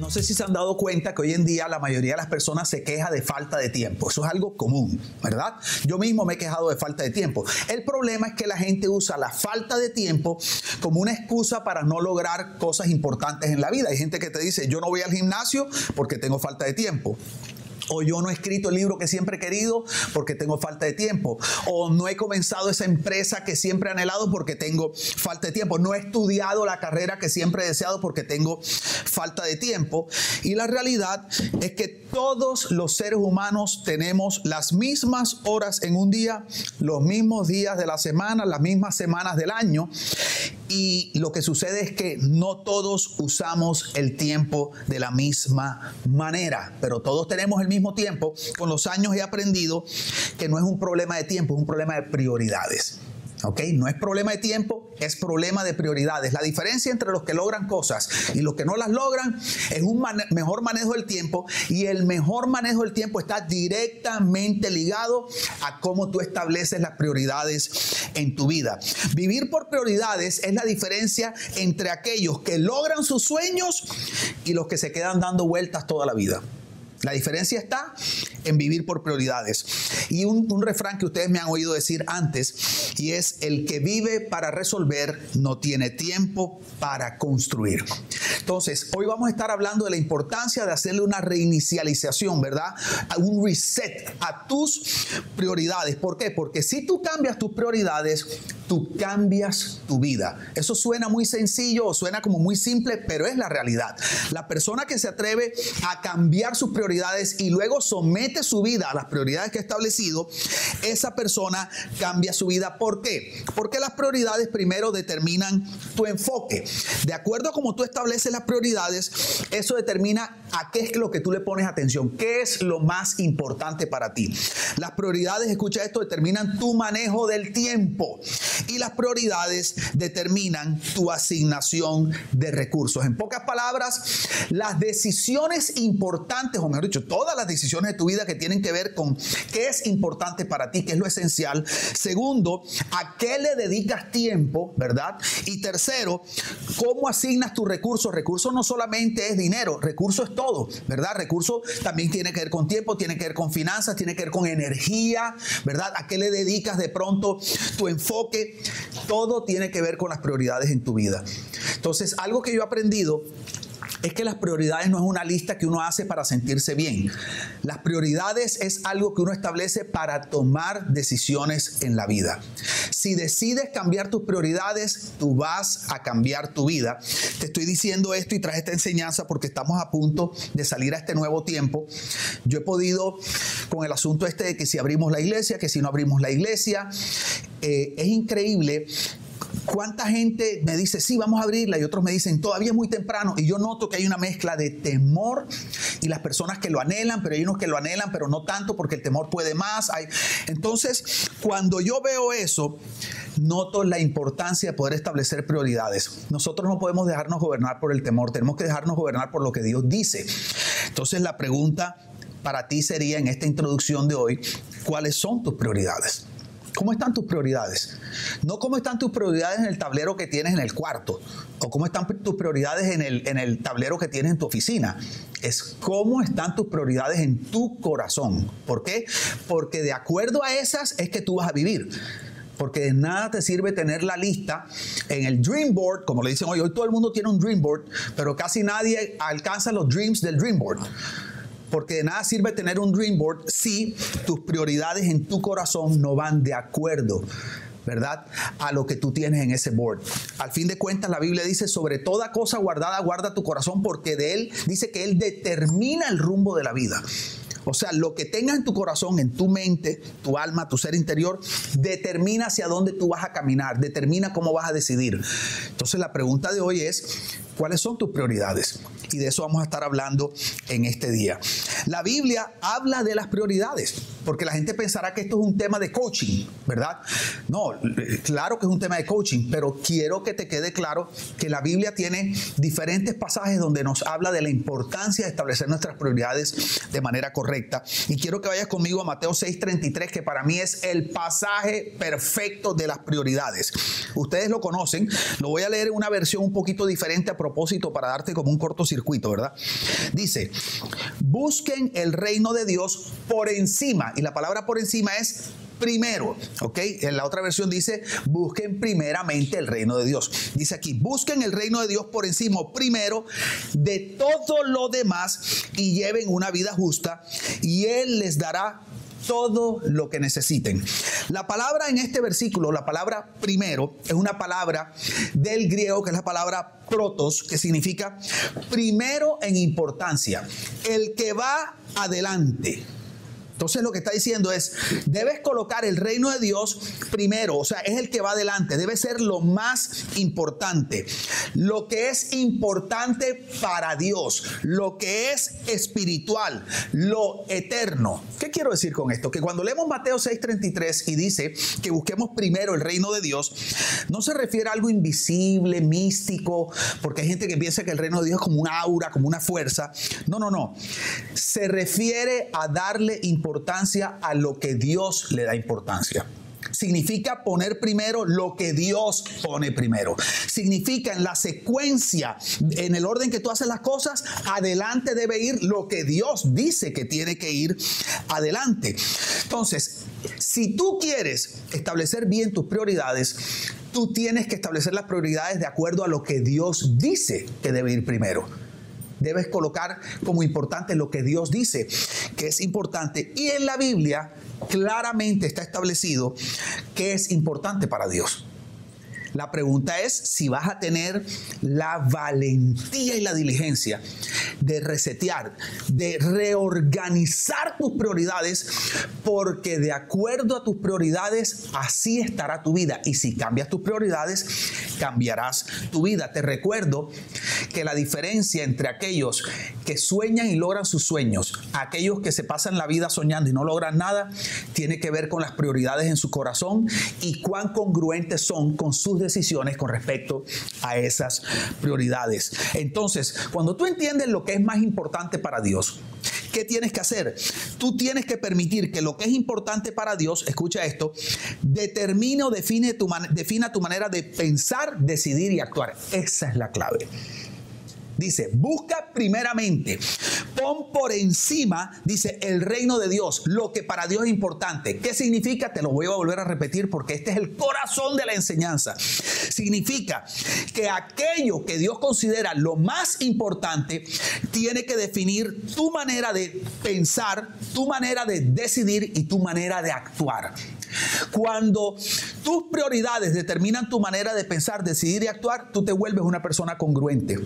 No sé si se han dado cuenta que hoy en día la mayoría de las personas se queja de falta de tiempo. Eso es algo común, ¿verdad? Yo mismo me he quejado de falta de tiempo. El problema es que la gente usa la falta de tiempo como una excusa para no lograr cosas importantes en la vida. Hay gente que te dice, yo no voy al gimnasio porque tengo falta de tiempo o yo no he escrito el libro que siempre he querido porque tengo falta de tiempo, o no he comenzado esa empresa que siempre he anhelado porque tengo falta de tiempo, no he estudiado la carrera que siempre he deseado porque tengo falta de tiempo. Y la realidad es que todos los seres humanos tenemos las mismas horas en un día, los mismos días de la semana, las mismas semanas del año. Y lo que sucede es que no todos usamos el tiempo de la misma manera, pero todos tenemos el mismo tiempo, con los años he aprendido que no es un problema de tiempo, es un problema de prioridades. ¿Ok? No es problema de tiempo, es problema de prioridades. La diferencia entre los que logran cosas y los que no las logran es un mejor manejo del tiempo y el mejor manejo del tiempo está directamente ligado a cómo tú estableces las prioridades en tu vida. Vivir por prioridades es la diferencia entre aquellos que logran sus sueños y los que se quedan dando vueltas toda la vida. La diferencia está en vivir por prioridades. Y un, refrán que ustedes me han oído decir antes, y es el que vive para resolver no tiene tiempo para construir. Entonces, hoy vamos a estar hablando de la importancia de hacerle una reinicialización, ¿verdad? Un reset a tus prioridades. ¿Por qué? Porque si tú cambias tus prioridades, tú cambias tu vida. Eso suena muy sencillo o suena como muy simple, pero es la realidad. La persona que se atreve a cambiar sus prioridades y luego somete su vida a las prioridades que ha establecido, esa persona cambia su vida. ¿Por qué? Porque las prioridades primero determinan tu enfoque. De acuerdo a cómo tú estableces las prioridades, eso determina a qué es lo que tú le pones atención, qué es lo más importante para ti. Las prioridades, escucha esto, determinan tu manejo del tiempo y las prioridades determinan tu asignación de recursos. En pocas palabras, las decisiones importantes, o mejor dicho, todas las decisiones de tu vida que tienen que ver con qué es importante para ti, qué es lo esencial. Segundo, a qué le dedicas tiempo, ¿verdad? Y tercero, cómo asignas tus recursos. Recursos no solamente es dinero, recursos es todo, ¿verdad? Recursos también tiene que ver con tiempo, tiene que ver con finanzas, tiene que ver con energía, ¿verdad? ¿A qué le dedicas de pronto tu enfoque? todo tiene que ver con las prioridades en tu vida. Entonces, algo que yo he aprendido es que las prioridades no es una lista que uno hace para sentirse bien. Las prioridades es algo que uno establece para tomar decisiones en la vida. Si decides cambiar tus prioridades, tú vas a cambiar tu vida. Te estoy diciendo esto y traje esta enseñanza porque estamos a punto de salir a este nuevo tiempo. Yo he podido con el asunto este de que si abrimos la iglesia, que si no abrimos la iglesia, eh, es increíble cuánta gente me dice, sí, vamos a abrirla, y otros me dicen, todavía es muy temprano, y yo noto que hay una mezcla de temor y las personas que lo anhelan, pero hay unos que lo anhelan, pero no tanto porque el temor puede más. Entonces, cuando yo veo eso, noto la importancia de poder establecer prioridades. Nosotros no podemos dejarnos gobernar por el temor, tenemos que dejarnos gobernar por lo que Dios dice. Entonces, la pregunta para ti sería en esta introducción de hoy, ¿cuáles son tus prioridades? ¿Cómo están tus prioridades? No cómo están tus prioridades en el tablero que tienes en el cuarto o cómo están tus prioridades en el, en el tablero que tienes en tu oficina. Es cómo están tus prioridades en tu corazón. ¿Por qué? Porque de acuerdo a esas es que tú vas a vivir porque de nada te sirve tener la lista en el dream board, como le dicen hoy, hoy todo el mundo tiene un dream board, pero casi nadie alcanza los dreams del dream board. Porque de nada sirve tener un dream board si tus prioridades en tu corazón no van de acuerdo ¿verdad? A lo que tú tienes en ese board. Al fin de cuentas, la Biblia dice, sobre toda cosa guardada, guarda tu corazón, porque de él dice que él determina el rumbo de la vida. O sea, lo que tengas en tu corazón, en tu mente, tu alma, tu ser interior, determina hacia dónde tú vas a caminar, determina cómo vas a decidir. Entonces la pregunta de hoy es, ¿cuáles son tus prioridades? Y de eso vamos a estar hablando en este día. La Biblia habla de las prioridades. Porque la gente pensará que esto es un tema de coaching, ¿verdad? No, claro que es un tema de coaching, pero quiero que te quede claro que la Biblia tiene diferentes pasajes donde nos habla de la importancia de establecer nuestras prioridades de manera correcta. Y quiero que vayas conmigo a Mateo 6:33, que para mí es el pasaje perfecto de las prioridades. Ustedes lo conocen, lo voy a leer en una versión un poquito diferente a propósito para darte como un cortocircuito, ¿verdad? Dice, busquen el reino de Dios por encima, y la palabra por encima es primero, ¿ok? En la otra versión dice, busquen primeramente el reino de Dios. Dice aquí, busquen el reino de Dios por encima primero de todo lo demás y lleven una vida justa y Él les dará todo lo que necesiten. La palabra en este versículo, la palabra primero, es una palabra del griego que es la palabra protos, que significa primero en importancia, el que va adelante. Entonces lo que está diciendo es, debes colocar el reino de Dios primero, o sea, es el que va adelante, debe ser lo más importante, lo que es importante para Dios, lo que es espiritual, lo eterno. ¿Qué quiero decir con esto? Que cuando leemos Mateo 6:33 y dice que busquemos primero el reino de Dios, no se refiere a algo invisible, místico, porque hay gente que piensa que el reino de Dios es como un aura, como una fuerza. No, no, no. Se refiere a darle importancia importancia a lo que Dios le da importancia. Significa poner primero lo que Dios pone primero. Significa en la secuencia, en el orden que tú haces las cosas, adelante debe ir lo que Dios dice que tiene que ir adelante. Entonces, si tú quieres establecer bien tus prioridades, tú tienes que establecer las prioridades de acuerdo a lo que Dios dice que debe ir primero debes colocar como importante lo que Dios dice que es importante. Y en la Biblia claramente está establecido que es importante para Dios. La pregunta es si vas a tener la valentía y la diligencia de resetear, de reorganizar tus prioridades, porque de acuerdo a tus prioridades, así estará tu vida. Y si cambias tus prioridades, cambiarás tu vida. Te recuerdo que la diferencia entre aquellos que sueñan y logran sus sueños, aquellos que se pasan la vida soñando y no logran nada, tiene que ver con las prioridades en su corazón y cuán congruentes son con sus decisiones con respecto a esas prioridades. Entonces, cuando tú entiendes lo que es más importante para Dios, ¿qué tienes que hacer? Tú tienes que permitir que lo que es importante para Dios, escucha esto, determine o define tu, defina tu manera de pensar, decidir y actuar. Esa es la clave. Dice, busca primeramente, pon por encima, dice, el reino de Dios, lo que para Dios es importante. ¿Qué significa? Te lo voy a volver a repetir porque este es el corazón de la enseñanza. Significa que aquello que Dios considera lo más importante tiene que definir tu manera de pensar, tu manera de decidir y tu manera de actuar. Cuando tus prioridades determinan tu manera de pensar, decidir y actuar, tú te vuelves una persona congruente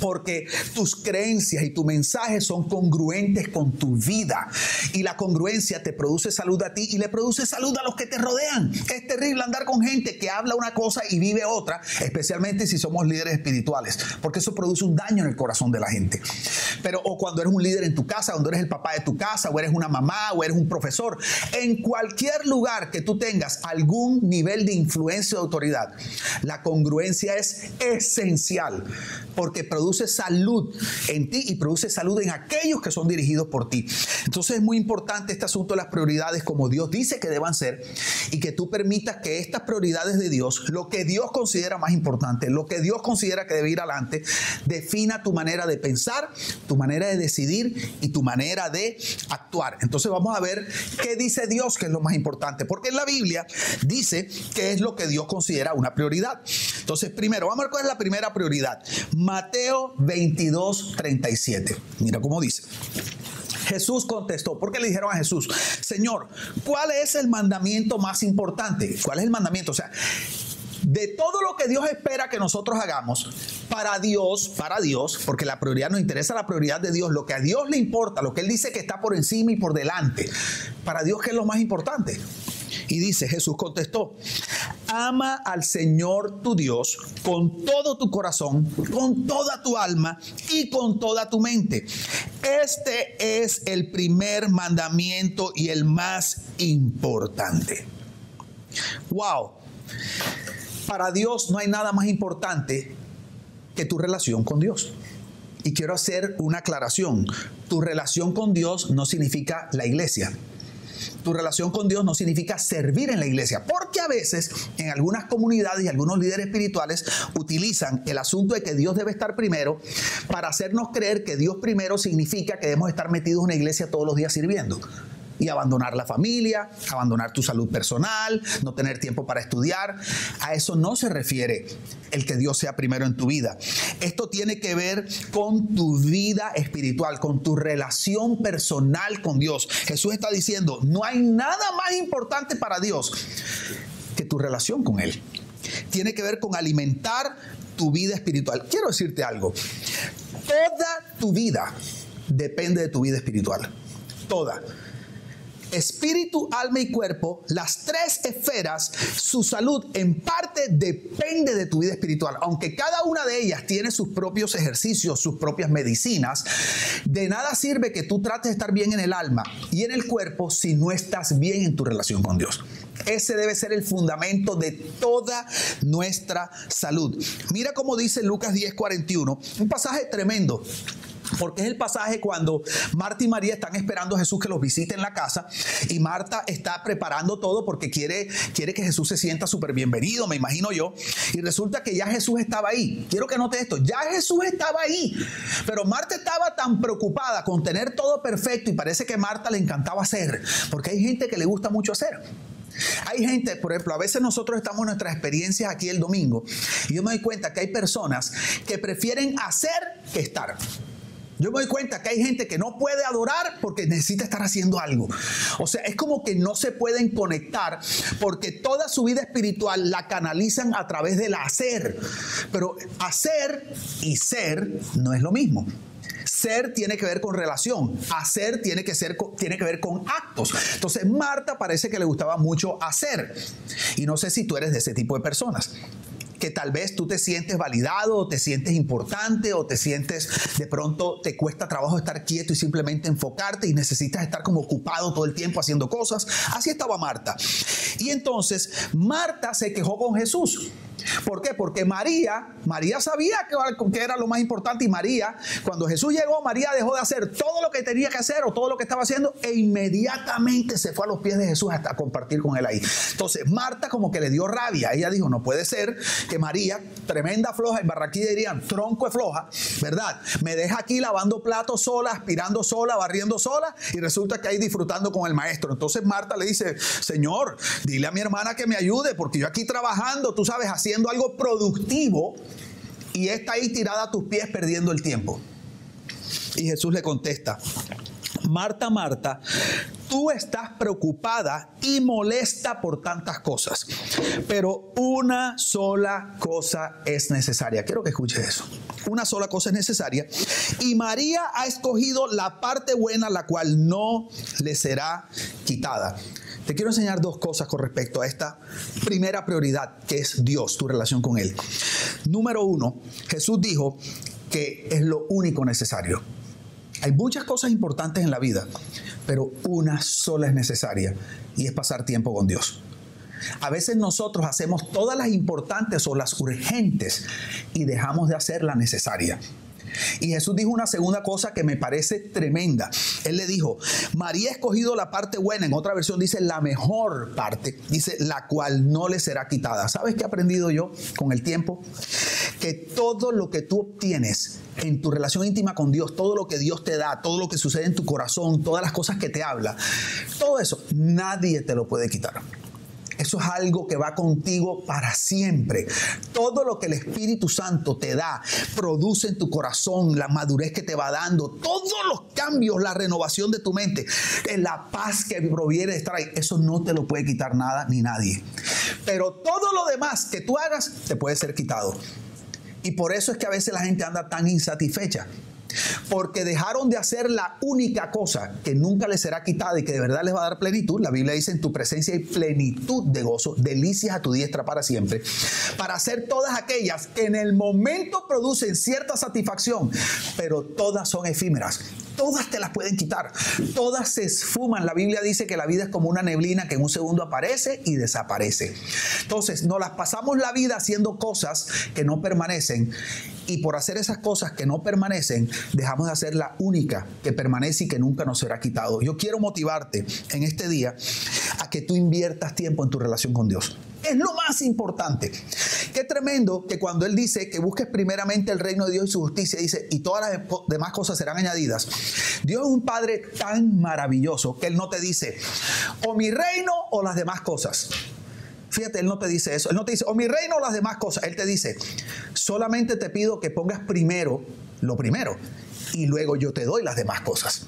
porque tus creencias y tu mensaje son congruentes con tu vida. Y la congruencia te produce salud a ti y le produce salud a los que te rodean. Es terrible andar con gente que habla una cosa y vive otra, especialmente si somos líderes espirituales, porque eso produce un daño en el corazón de la gente. Pero o cuando eres un líder en tu casa, cuando eres el papá de tu casa, o eres una mamá, o eres un profesor, en cualquier lugar que tú tengas algún nivel de influencia o autoridad, la congruencia es esencial, porque produce salud en ti y produce salud en aquellos que son dirigidos por ti. Entonces es muy importante este asunto de las prioridades como Dios dice que deban ser y que tú permitas que estas prioridades de Dios, lo que Dios considera más importante, lo que Dios considera que debe ir adelante, defina tu manera de pensar, tu manera de decidir y tu manera de actuar. Entonces vamos a ver qué dice Dios que es lo más importante, porque en la Biblia dice qué es lo que Dios considera una prioridad. Entonces primero, vamos a ver cuál es la primera prioridad. Mateo 22, 37. Mira cómo dice. Jesús contestó, porque le dijeron a Jesús, Señor, ¿cuál es el mandamiento más importante? ¿Cuál es el mandamiento? O sea, de todo lo que Dios espera que nosotros hagamos, para Dios, para Dios, porque la prioridad nos interesa la prioridad de Dios, lo que a Dios le importa, lo que Él dice que está por encima y por delante, para Dios, ¿qué es lo más importante? Y dice, Jesús contestó, ama al Señor tu Dios con todo tu corazón, con toda tu alma y con toda tu mente. Este es el primer mandamiento y el más importante. Wow. Para Dios no hay nada más importante que tu relación con Dios. Y quiero hacer una aclaración. Tu relación con Dios no significa la iglesia. Tu relación con Dios no significa servir en la iglesia, porque a veces en algunas comunidades y algunos líderes espirituales utilizan el asunto de que Dios debe estar primero para hacernos creer que Dios primero significa que debemos estar metidos en una iglesia todos los días sirviendo y abandonar la familia, abandonar tu salud personal, no tener tiempo para estudiar. A eso no se refiere el que Dios sea primero en tu vida. Esto tiene que ver con tu vida espiritual, con tu relación personal con Dios. Jesús está diciendo, no hay nada más importante para Dios que tu relación con Él. Tiene que ver con alimentar tu vida espiritual. Quiero decirte algo. Toda tu vida depende de tu vida espiritual. Toda espíritu, alma y cuerpo, las tres esferas, su salud en parte depende de tu vida espiritual. Aunque cada una de ellas tiene sus propios ejercicios, sus propias medicinas, de nada sirve que tú trates de estar bien en el alma y en el cuerpo si no estás bien en tu relación con Dios. Ese debe ser el fundamento de toda nuestra salud. Mira cómo dice Lucas 10:41, un pasaje tremendo. Porque es el pasaje cuando Marta y María están esperando a Jesús que los visite en la casa y Marta está preparando todo porque quiere, quiere que Jesús se sienta súper bienvenido, me imagino yo. Y resulta que ya Jesús estaba ahí. Quiero que note esto, ya Jesús estaba ahí. Pero Marta estaba tan preocupada con tener todo perfecto y parece que Marta le encantaba hacer, porque hay gente que le gusta mucho hacer. Hay gente, por ejemplo, a veces nosotros estamos en nuestras experiencias aquí el domingo y yo me doy cuenta que hay personas que prefieren hacer que estar. Yo me doy cuenta que hay gente que no puede adorar porque necesita estar haciendo algo. O sea, es como que no se pueden conectar porque toda su vida espiritual la canalizan a través del hacer. Pero hacer y ser no es lo mismo. Ser tiene que ver con relación, hacer tiene que, ser, tiene que ver con actos. Entonces Marta parece que le gustaba mucho hacer. Y no sé si tú eres de ese tipo de personas que tal vez tú te sientes validado o te sientes importante o te sientes de pronto te cuesta trabajo estar quieto y simplemente enfocarte y necesitas estar como ocupado todo el tiempo haciendo cosas. Así estaba Marta. Y entonces Marta se quejó con Jesús. ¿Por qué? Porque María, María sabía que, era lo más importante y María, cuando Jesús llegó, María dejó de hacer todo lo que tenía que hacer o todo lo que estaba haciendo e inmediatamente se fue a los pies de Jesús hasta compartir con él ahí. Entonces Marta como que le dio rabia. Ella dijo, no puede ser que María, tremenda floja, en Barraquí dirían, tronco de floja, ¿verdad? Me deja aquí lavando platos sola, aspirando sola, barriendo sola y resulta que ahí disfrutando con el maestro. Entonces Marta le dice, Señor, dile a mi hermana que me ayude porque yo aquí trabajando, tú sabes, así haciendo algo productivo y está ahí tirada a tus pies perdiendo el tiempo. Y Jesús le contesta, Marta, Marta, tú estás preocupada y molesta por tantas cosas, pero una sola cosa es necesaria. Quiero que escuches eso. Una sola cosa es necesaria. Y María ha escogido la parte buena, la cual no le será quitada. Te quiero enseñar dos cosas con respecto a esta primera prioridad, que es Dios, tu relación con Él. Número uno, Jesús dijo que es lo único necesario. Hay muchas cosas importantes en la vida, pero una sola es necesaria y es pasar tiempo con Dios. A veces nosotros hacemos todas las importantes o las urgentes y dejamos de hacer la necesaria. Y Jesús dijo una segunda cosa que me parece tremenda. Él le dijo, María ha escogido la parte buena, en otra versión dice la mejor parte, dice la cual no le será quitada. ¿Sabes qué he aprendido yo con el tiempo? Que todo lo que tú obtienes en tu relación íntima con Dios, todo lo que Dios te da, todo lo que sucede en tu corazón, todas las cosas que te habla, todo eso, nadie te lo puede quitar. Eso es algo que va contigo para siempre. Todo lo que el Espíritu Santo te da, produce en tu corazón, la madurez que te va dando, todos los cambios, la renovación de tu mente, la paz que proviene de estar ahí, eso no te lo puede quitar nada ni nadie. Pero todo lo demás que tú hagas te puede ser quitado. Y por eso es que a veces la gente anda tan insatisfecha. Porque dejaron de hacer la única cosa que nunca les será quitada y que de verdad les va a dar plenitud. La Biblia dice, en tu presencia hay plenitud de gozo, delicias a tu diestra para siempre, para hacer todas aquellas que en el momento producen cierta satisfacción, pero todas son efímeras todas te las pueden quitar, todas se esfuman. La Biblia dice que la vida es como una neblina que en un segundo aparece y desaparece. Entonces, nos las pasamos la vida haciendo cosas que no permanecen y por hacer esas cosas que no permanecen, dejamos de hacer la única que permanece y que nunca nos será quitado. Yo quiero motivarte en este día a que tú inviertas tiempo en tu relación con Dios. Es lo más importante. Qué tremendo que cuando Él dice que busques primeramente el reino de Dios y su justicia, dice, y todas las demás cosas serán añadidas. Dios es un Padre tan maravilloso que Él no te dice, o mi reino o las demás cosas. Fíjate, Él no te dice eso. Él no te dice, o mi reino o las demás cosas. Él te dice, solamente te pido que pongas primero lo primero y luego yo te doy las demás cosas.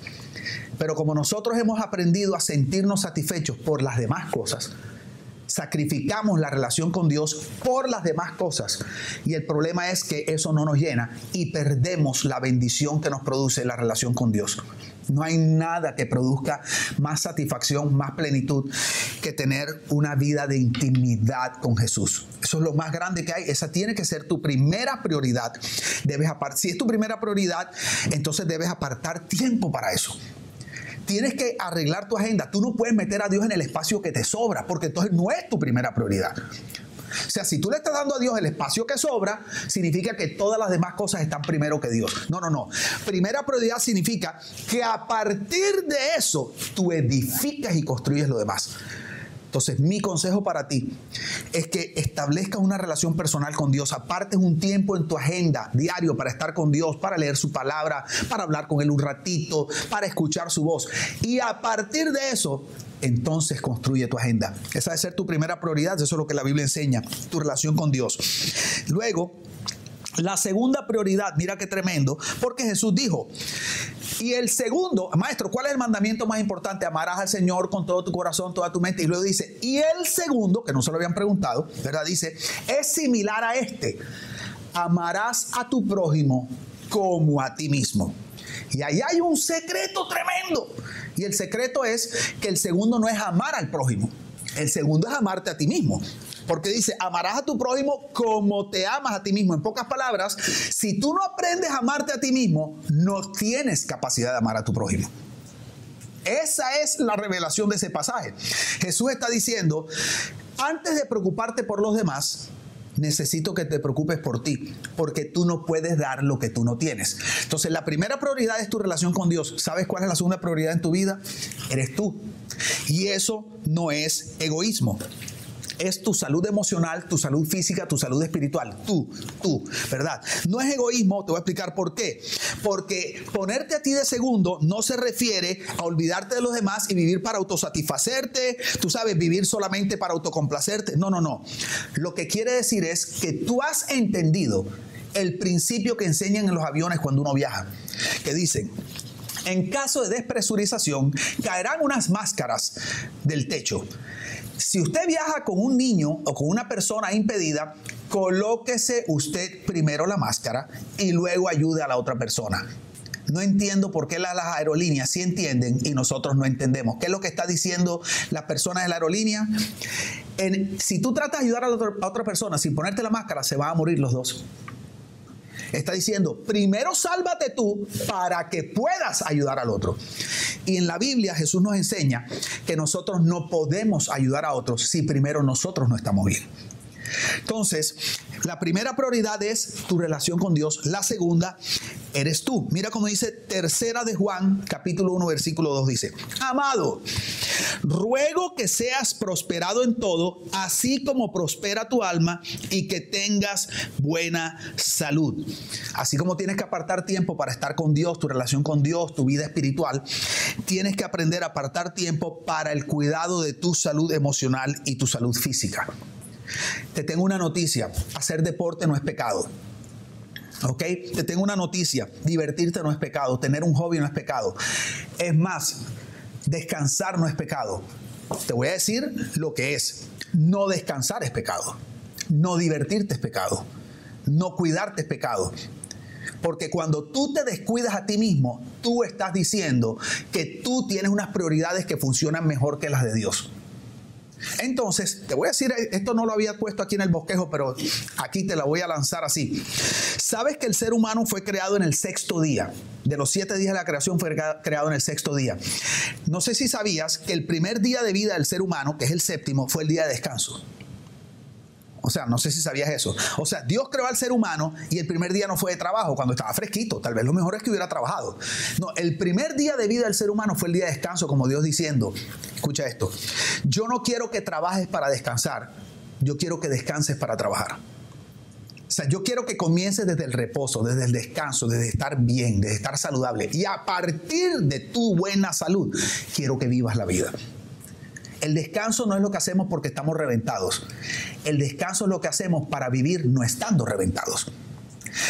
Pero como nosotros hemos aprendido a sentirnos satisfechos por las demás cosas, sacrificamos la relación con Dios por las demás cosas. Y el problema es que eso no nos llena y perdemos la bendición que nos produce la relación con Dios. No hay nada que produzca más satisfacción, más plenitud que tener una vida de intimidad con Jesús. Eso es lo más grande que hay. Esa tiene que ser tu primera prioridad. Debes si es tu primera prioridad, entonces debes apartar tiempo para eso tienes que arreglar tu agenda. Tú no puedes meter a Dios en el espacio que te sobra, porque entonces no es tu primera prioridad. O sea, si tú le estás dando a Dios el espacio que sobra, significa que todas las demás cosas están primero que Dios. No, no, no. Primera prioridad significa que a partir de eso tú edificas y construyes lo demás. Entonces, mi consejo para ti es que establezcas una relación personal con Dios, apartes un tiempo en tu agenda diario para estar con Dios, para leer su palabra, para hablar con Él un ratito, para escuchar su voz. Y a partir de eso, entonces construye tu agenda. Esa debe ser tu primera prioridad, eso es lo que la Biblia enseña, tu relación con Dios. Luego, la segunda prioridad, mira qué tremendo, porque Jesús dijo, y el segundo, maestro, ¿cuál es el mandamiento más importante? Amarás al Señor con todo tu corazón, toda tu mente. Y luego dice, y el segundo, que no se lo habían preguntado, ¿verdad? Dice, es similar a este. Amarás a tu prójimo como a ti mismo. Y ahí hay un secreto tremendo. Y el secreto es que el segundo no es amar al prójimo. El segundo es amarte a ti mismo. Porque dice, amarás a tu prójimo como te amas a ti mismo. En pocas palabras, si tú no aprendes a amarte a ti mismo, no tienes capacidad de amar a tu prójimo. Esa es la revelación de ese pasaje. Jesús está diciendo, antes de preocuparte por los demás, necesito que te preocupes por ti, porque tú no puedes dar lo que tú no tienes. Entonces, la primera prioridad es tu relación con Dios. ¿Sabes cuál es la segunda prioridad en tu vida? Eres tú. Y eso no es egoísmo es tu salud emocional, tu salud física, tu salud espiritual. Tú, tú, ¿verdad? No es egoísmo, te voy a explicar por qué. Porque ponerte a ti de segundo no se refiere a olvidarte de los demás y vivir para autosatisfacerte, tú sabes, vivir solamente para autocomplacerte. No, no, no. Lo que quiere decir es que tú has entendido el principio que enseñan en los aviones cuando uno viaja, que dicen, en caso de despresurización, caerán unas máscaras del techo si usted viaja con un niño o con una persona impedida, colóquese usted primero la máscara y luego ayude a la otra persona. No entiendo por qué las, aerolíneas sí entienden y nosotros no entendemos. ¿Qué es lo que está diciendo las personas de la aerolínea? si tú tratas de ayudar a, a otra persona sin ponerte la máscara, se van a morir los dos. Está diciendo, primero sálvate tú para que puedas ayudar al otro. Y en la Biblia Jesús nos enseña que nosotros no podemos ayudar a otros si primero nosotros no estamos bien. Entonces, la primera prioridad es tu relación con Dios. La segunda, eres tú. Mira cómo dice tercera de Juan, capítulo 1, versículo 2, dice, amado, ruego que seas prosperado en todo, así como prospera tu alma y que tengas buena salud. Así como tienes que apartar tiempo para estar con Dios, tu relación con Dios, tu vida espiritual, tienes que aprender a apartar tiempo para el cuidado de tu salud emocional y tu salud física. Te tengo una noticia, hacer deporte no es pecado. ¿Ok? Te tengo una noticia, divertirte no es pecado, tener un hobby no es pecado. Es más, descansar no es pecado. Te voy a decir lo que es. No descansar es pecado. No divertirte es pecado. No cuidarte es pecado. Porque cuando tú te descuidas a ti mismo, tú estás diciendo que tú tienes unas prioridades que funcionan mejor que las de Dios. Entonces, te voy a decir, esto no lo había puesto aquí en el bosquejo, pero aquí te la voy a lanzar así. ¿Sabes que el ser humano fue creado en el sexto día? De los siete días de la creación fue creado en el sexto día. No sé si sabías que el primer día de vida del ser humano, que es el séptimo, fue el día de descanso. O sea, no sé si sabías eso. O sea, Dios creó al ser humano y el primer día no fue de trabajo, cuando estaba fresquito. Tal vez lo mejor es que hubiera trabajado. No, el primer día de vida del ser humano fue el día de descanso, como Dios diciendo, escucha esto, yo no quiero que trabajes para descansar, yo quiero que descanses para trabajar. O sea, yo quiero que comiences desde el reposo, desde el descanso, desde estar bien, desde estar saludable. Y a partir de tu buena salud, quiero que vivas la vida. El descanso no es lo que hacemos porque estamos reventados. El descanso es lo que hacemos para vivir no estando reventados.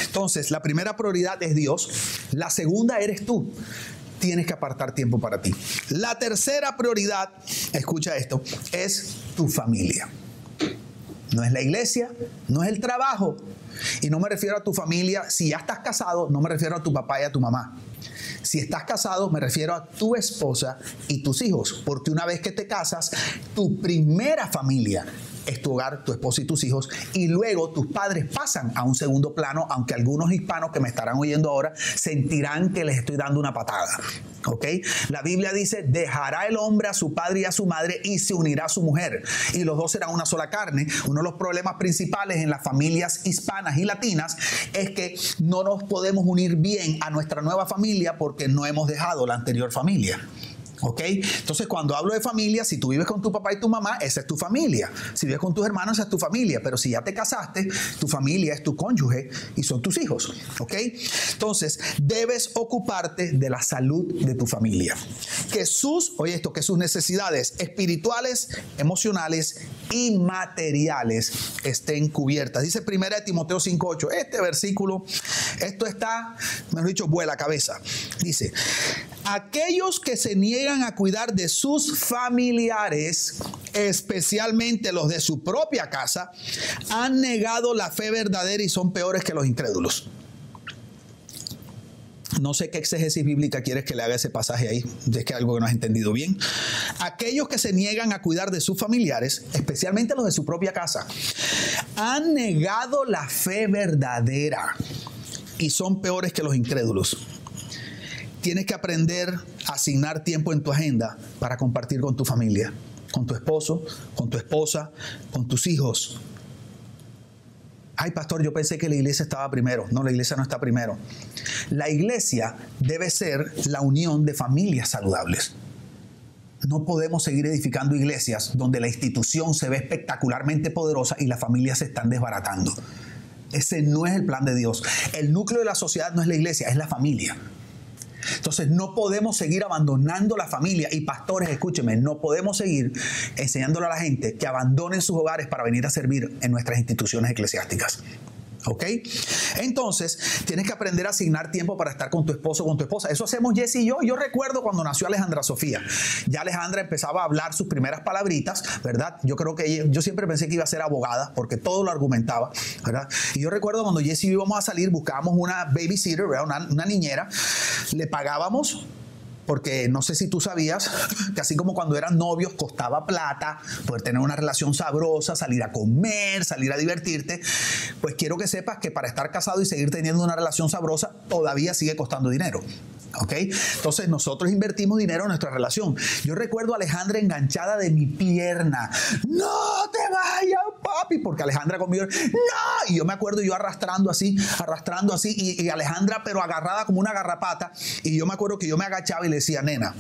Entonces, la primera prioridad es Dios. La segunda eres tú. Tienes que apartar tiempo para ti. La tercera prioridad, escucha esto, es tu familia. No es la iglesia, no es el trabajo. Y no me refiero a tu familia, si ya estás casado, no me refiero a tu papá y a tu mamá. Si estás casado, me refiero a tu esposa y tus hijos, porque una vez que te casas, tu primera familia es tu hogar, tu esposa y tus hijos, y luego tus padres pasan a un segundo plano, aunque algunos hispanos que me estarán oyendo ahora sentirán que les estoy dando una patada. ¿Ok? La Biblia dice, dejará el hombre a su padre y a su madre y se unirá a su mujer, y los dos serán una sola carne. Uno de los problemas principales en las familias hispanas y latinas es que no nos podemos unir bien a nuestra nueva familia porque no hemos dejado la anterior familia. ¿Ok? Entonces, cuando hablo de familia, si tú vives con tu papá y tu mamá, esa es tu familia. Si vives con tus hermanos, esa es tu familia. Pero si ya te casaste, tu familia es tu cónyuge y son tus hijos. ¿Ok? Entonces, debes ocuparte de la salud de tu familia. Que sus, oye esto, que sus necesidades espirituales, emocionales y materiales estén cubiertas. Dice 1 Timoteo 5.8. Este versículo, esto está, mejor dicho, vuela cabeza. Dice, aquellos que se niegan a cuidar de sus familiares, especialmente los de su propia casa, han negado la fe verdadera y son peores que los incrédulos. No sé qué exégesis bíblica quieres que le haga ese pasaje ahí, es que algo que no has entendido bien. Aquellos que se niegan a cuidar de sus familiares, especialmente los de su propia casa, han negado la fe verdadera y son peores que los incrédulos tienes que aprender a asignar tiempo en tu agenda para compartir con tu familia, con tu esposo, con tu esposa, con tus hijos. Ay, pastor, yo pensé que la iglesia estaba primero. No, la iglesia no está primero. La iglesia debe ser la unión de familias saludables. No podemos seguir edificando iglesias donde la institución se ve espectacularmente poderosa y las familias se están desbaratando. Ese no es el plan de Dios. El núcleo de la sociedad no es la iglesia, es la familia. Entonces no podemos seguir abandonando la familia. Y pastores, escúcheme, no podemos seguir enseñándole a la gente que abandonen sus hogares para venir a servir en nuestras instituciones eclesiásticas. ¿Ok? Entonces, tienes que aprender a asignar tiempo para estar con tu esposo o con tu esposa. Eso hacemos Jesse y yo. Yo recuerdo cuando nació Alejandra Sofía. Ya Alejandra empezaba a hablar sus primeras palabritas, ¿verdad? Yo creo que yo siempre pensé que iba a ser abogada porque todo lo argumentaba, ¿verdad? Y yo recuerdo cuando Jesse y yo íbamos a salir, buscábamos una babysitter, ¿verdad? Una, una niñera, le pagábamos porque no sé si tú sabías que así como cuando eran novios costaba plata poder tener una relación sabrosa, salir a comer, salir a divertirte, pues quiero que sepas que para estar casado y seguir teniendo una relación sabrosa todavía sigue costando dinero. ¿Ok? Entonces nosotros invertimos dinero en nuestra relación. Yo recuerdo a Alejandra enganchada de mi pierna. No te vayas, papi, porque Alejandra conmigo, no. Y yo me acuerdo yo arrastrando así, arrastrando así, y, y Alejandra pero agarrada como una garrapata. Y yo me acuerdo que yo me agachaba y le decía, nena,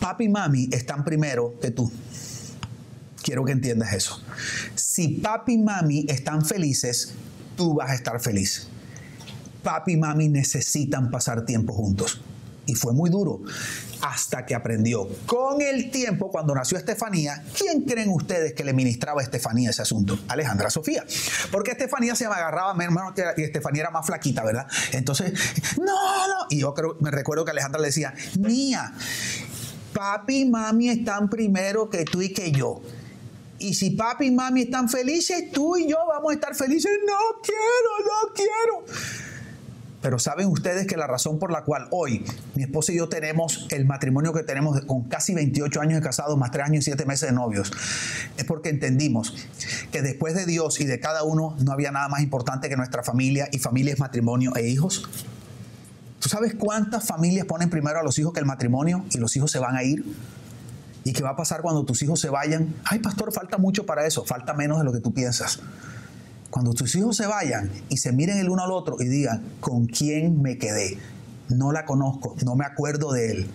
papi y mami están primero que tú. Quiero que entiendas eso. Si papi y mami están felices, tú vas a estar feliz papi y mami necesitan pasar tiempo juntos. Y fue muy duro hasta que aprendió. Con el tiempo, cuando nació Estefanía, ¿quién creen ustedes que le ministraba a Estefanía ese asunto? Alejandra Sofía. Porque Estefanía se me agarraba, hermano, que Estefanía era más flaquita, ¿verdad? Entonces, no, no. Y yo creo, me recuerdo que Alejandra le decía, mía, papi y mami están primero que tú y que yo. Y si papi y mami están felices, tú y yo vamos a estar felices. No quiero, no quiero. Pero saben ustedes que la razón por la cual hoy mi esposa y yo tenemos el matrimonio que tenemos con casi 28 años de casados, más 3 años y 7 meses de novios, es porque entendimos que después de Dios y de cada uno no había nada más importante que nuestra familia y familia es matrimonio e hijos. ¿Tú sabes cuántas familias ponen primero a los hijos que el matrimonio y los hijos se van a ir? ¿Y qué va a pasar cuando tus hijos se vayan? Ay, pastor, falta mucho para eso, falta menos de lo que tú piensas. Cuando tus hijos se vayan y se miren el uno al otro y digan, ¿con quién me quedé? No la conozco, no me acuerdo de él.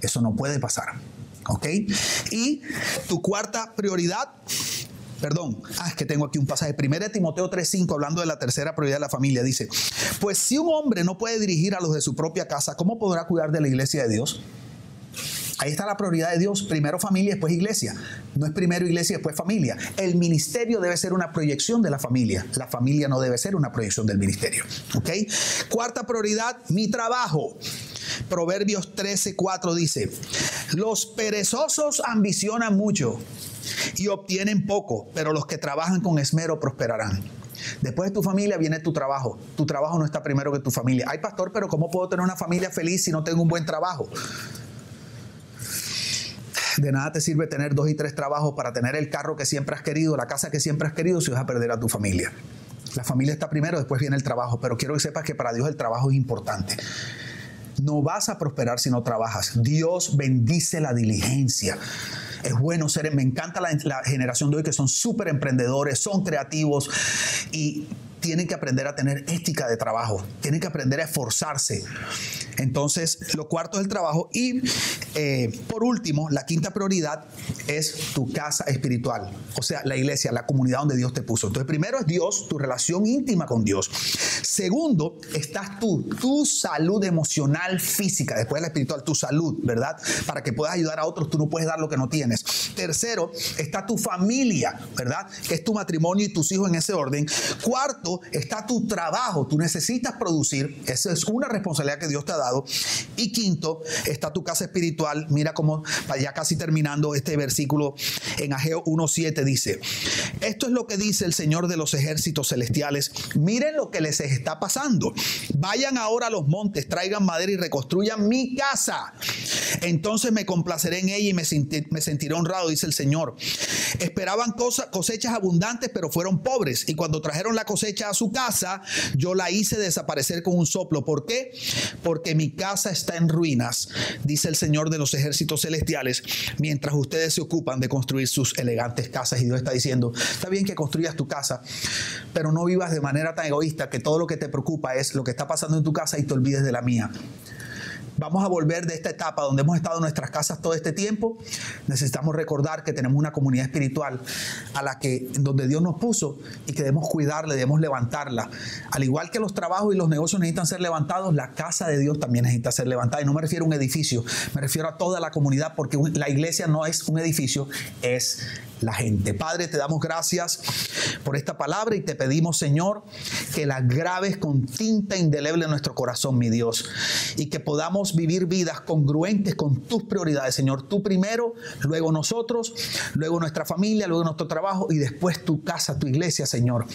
Eso no puede pasar. ¿Ok? Y tu cuarta prioridad, perdón, ah, es que tengo aquí un pasaje, 1 Timoteo 3:5, hablando de la tercera prioridad de la familia, dice, pues si un hombre no puede dirigir a los de su propia casa, ¿cómo podrá cuidar de la iglesia de Dios? Ahí está la prioridad de Dios, primero familia, después iglesia. No es primero iglesia, después familia. El ministerio debe ser una proyección de la familia. La familia no debe ser una proyección del ministerio. ¿Ok? Cuarta prioridad, mi trabajo. Proverbios 13, 4 dice, los perezosos ambicionan mucho y obtienen poco, pero los que trabajan con esmero prosperarán. Después de tu familia viene tu trabajo. Tu trabajo no está primero que tu familia. Ay, pastor, pero ¿cómo puedo tener una familia feliz si no tengo un buen trabajo? De nada te sirve tener dos y tres trabajos para tener el carro que siempre has querido, la casa que siempre has querido, si vas a perder a tu familia. La familia está primero, después viene el trabajo, pero quiero que sepas que para Dios el trabajo es importante. No vas a prosperar si no trabajas. Dios bendice la diligencia. Es bueno ser, me encanta la, generación de hoy que son súper emprendedores, son creativos y tienen que aprender a tener ética de trabajo, tienen que aprender a esforzarse. Entonces, lo cuarto es el trabajo. Y eh, por último, la quinta prioridad es tu casa espiritual, o sea, la iglesia, la comunidad donde Dios te puso. Entonces, primero es Dios, tu relación íntima con Dios. Segundo, estás tú, tu salud emocional, física, después de la espiritual, tu salud, ¿verdad? Para que puedas ayudar a otros, tú no puedes dar lo que no tienes. Tercero, está tu familia, ¿verdad? Que es tu matrimonio y tus hijos en ese orden. Cuarto, está tu trabajo, tú necesitas producir, esa es una responsabilidad que Dios te ha dado. Y quinto, está tu casa espiritual. Mira cómo, ya casi terminando este versículo en Ageo 1.7 dice, esto es lo que dice el Señor de los ejércitos celestiales. Miren lo que les está pasando. Vayan ahora a los montes, traigan madera y reconstruyan mi casa. Entonces me complaceré en ella y me, sentiré honrado, dice el Señor. Esperaban cosechas abundantes, pero fueron pobres. Y cuando trajeron la cosecha a su casa, yo la hice desaparecer con un soplo. ¿Por qué? Porque mi casa está en ruinas, dice el Señor de los ejércitos celestiales, mientras ustedes se ocupan de construir sus elegantes casas. Y Dios está diciendo, está bien que construyas tu casa, pero no vivas de manera tan egoísta que todo lo que te preocupa es lo que está pasando en tu casa y te olvides de la mía vamos a volver de esta etapa donde hemos estado en nuestras casas todo este tiempo, necesitamos recordar que tenemos una comunidad espiritual a la que donde Dios nos puso y que debemos cuidarla, debemos levantarla. Al igual que los trabajos y los negocios necesitan ser levantados, la casa de Dios también necesita ser levantada. Y no me refiero a un edificio, me refiero a toda la comunidad porque la iglesia no es un edificio, es la gente. Padre, te damos gracias por esta palabra y te pedimos, Señor, que la grabes con tinta indeleble en nuestro corazón, mi Dios, y que podamos vivir vidas congruentes con tus prioridades, Señor. Tú primero, luego nosotros, luego nuestra familia, luego nuestro trabajo y después tu casa, tu iglesia, Señor.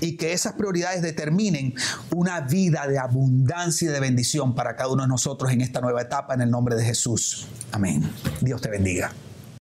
Y que esas prioridades determinen una vida de abundancia y de bendición para cada uno de nosotros en esta nueva etapa, en el nombre de Jesús. Amén. Dios te bendiga.